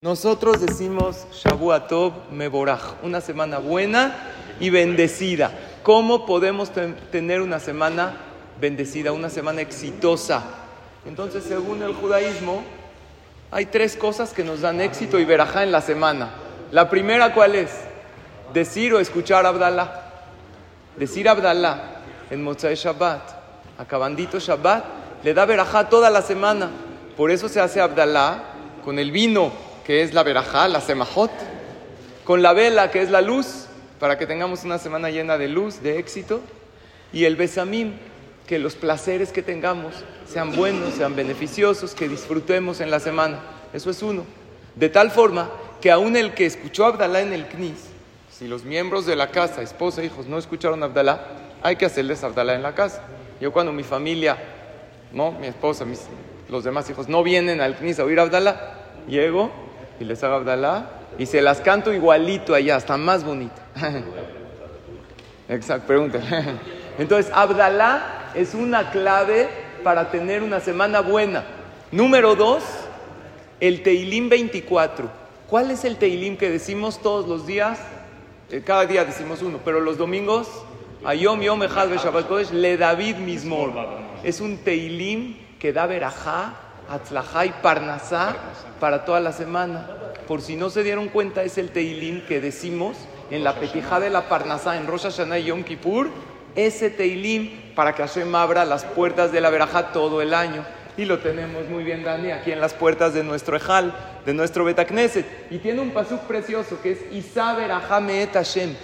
Nosotros decimos Shavuatov Meborach, una semana buena y bendecida. ¿Cómo podemos tener una semana bendecida, una semana exitosa? Entonces, según el judaísmo, hay tres cosas que nos dan éxito y verajá en la semana. La primera, ¿cuál es? Decir o escuchar Abdallah. Decir Abdallah en Motzai Shabbat, acabandito Shabbat, le da verajá toda la semana. Por eso se hace Abdallah con el vino que es la verajá, la semajot, con la vela, que es la luz, para que tengamos una semana llena de luz, de éxito, y el besamim, que los placeres que tengamos sean buenos, sean beneficiosos, que disfrutemos en la semana. Eso es uno. De tal forma que aún el que escuchó Abdalá en el Knis, si los miembros de la casa, esposa, hijos, no escucharon Abdalá, hay que hacerles Abdalá en la casa. Yo cuando mi familia, no, mi esposa, mis, los demás hijos no vienen al Knis a oír Abdalá, llego y les hago Abdalá y se las canto igualito allá, hasta más bonito. Exacto, pregunta. Entonces, Abdalá es una clave para tener una semana buena. Número dos, el Teilim 24. ¿Cuál es el Teilim que decimos todos los días? Eh, cada día decimos uno, pero los domingos, Ayom Yom Echad Shabbat Kodesh, Le David Mismor. Es un Teilim que da verajá Atzlajá y Parnasá para toda la semana. Por si no se dieron cuenta, es el Teilim que decimos en la petijá de la Parnasá, en Rosh Hashanah y Yom Kippur, ese Teilim para que Hashem abra las puertas de la verajá todo el año. Y lo tenemos muy bien, Dani, aquí en las puertas de nuestro Ejal, de nuestro Betacneset. Y tiene un pasuk precioso que es Isa verajá meet Hashem.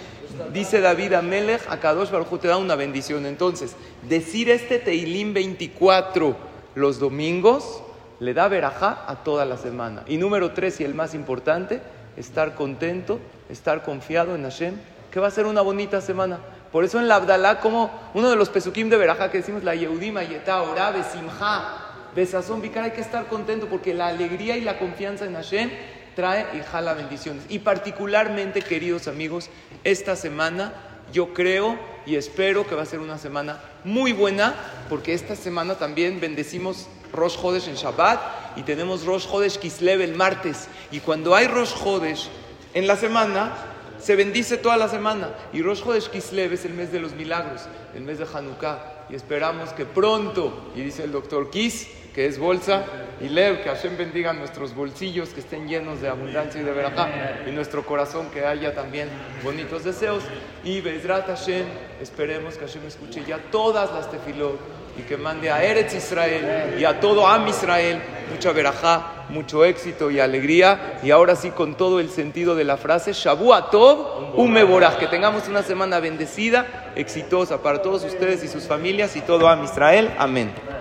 Dice David a Melech, a Kadosh Baruj te da una bendición. Entonces, decir este Teilim 24 los domingos le da verajá a toda la semana. Y número tres, y el más importante, estar contento, estar confiado en Hashem, que va a ser una bonita semana. Por eso en la Abdalá, como uno de los pesukim de verajá que decimos, la Yehudim, Ayetá, Orá, Besimha, Besazón, Vikar, hay que estar contento porque la alegría y la confianza en Hashem trae y jala bendiciones. Y particularmente, queridos amigos, esta semana yo creo y espero que va a ser una semana muy buena, porque esta semana también bendecimos Rosh Hodesh en Shabbat y tenemos Rosh Hodesh Kislev el martes. Y cuando hay Rosh Hodesh en la semana, se bendice toda la semana. Y Rosh Hodesh Kislev es el mes de los milagros, el mes de Hanukkah. Y esperamos que pronto, y dice el doctor Kis, que es bolsa, y Lev, que Hashem bendiga nuestros bolsillos, que estén llenos de abundancia y de verajá, y nuestro corazón que haya también bonitos deseos. Y Bezrat Hashem, esperemos que Hashem escuche ya todas las tefilot y que mande a Eretz Israel y a todo Am Israel mucha verajá, mucho éxito y alegría. Y ahora sí, con todo el sentido de la frase, Shabu Tov, un Que tengamos una semana bendecida, exitosa para todos ustedes y sus familias y todo Am Israel. Amén.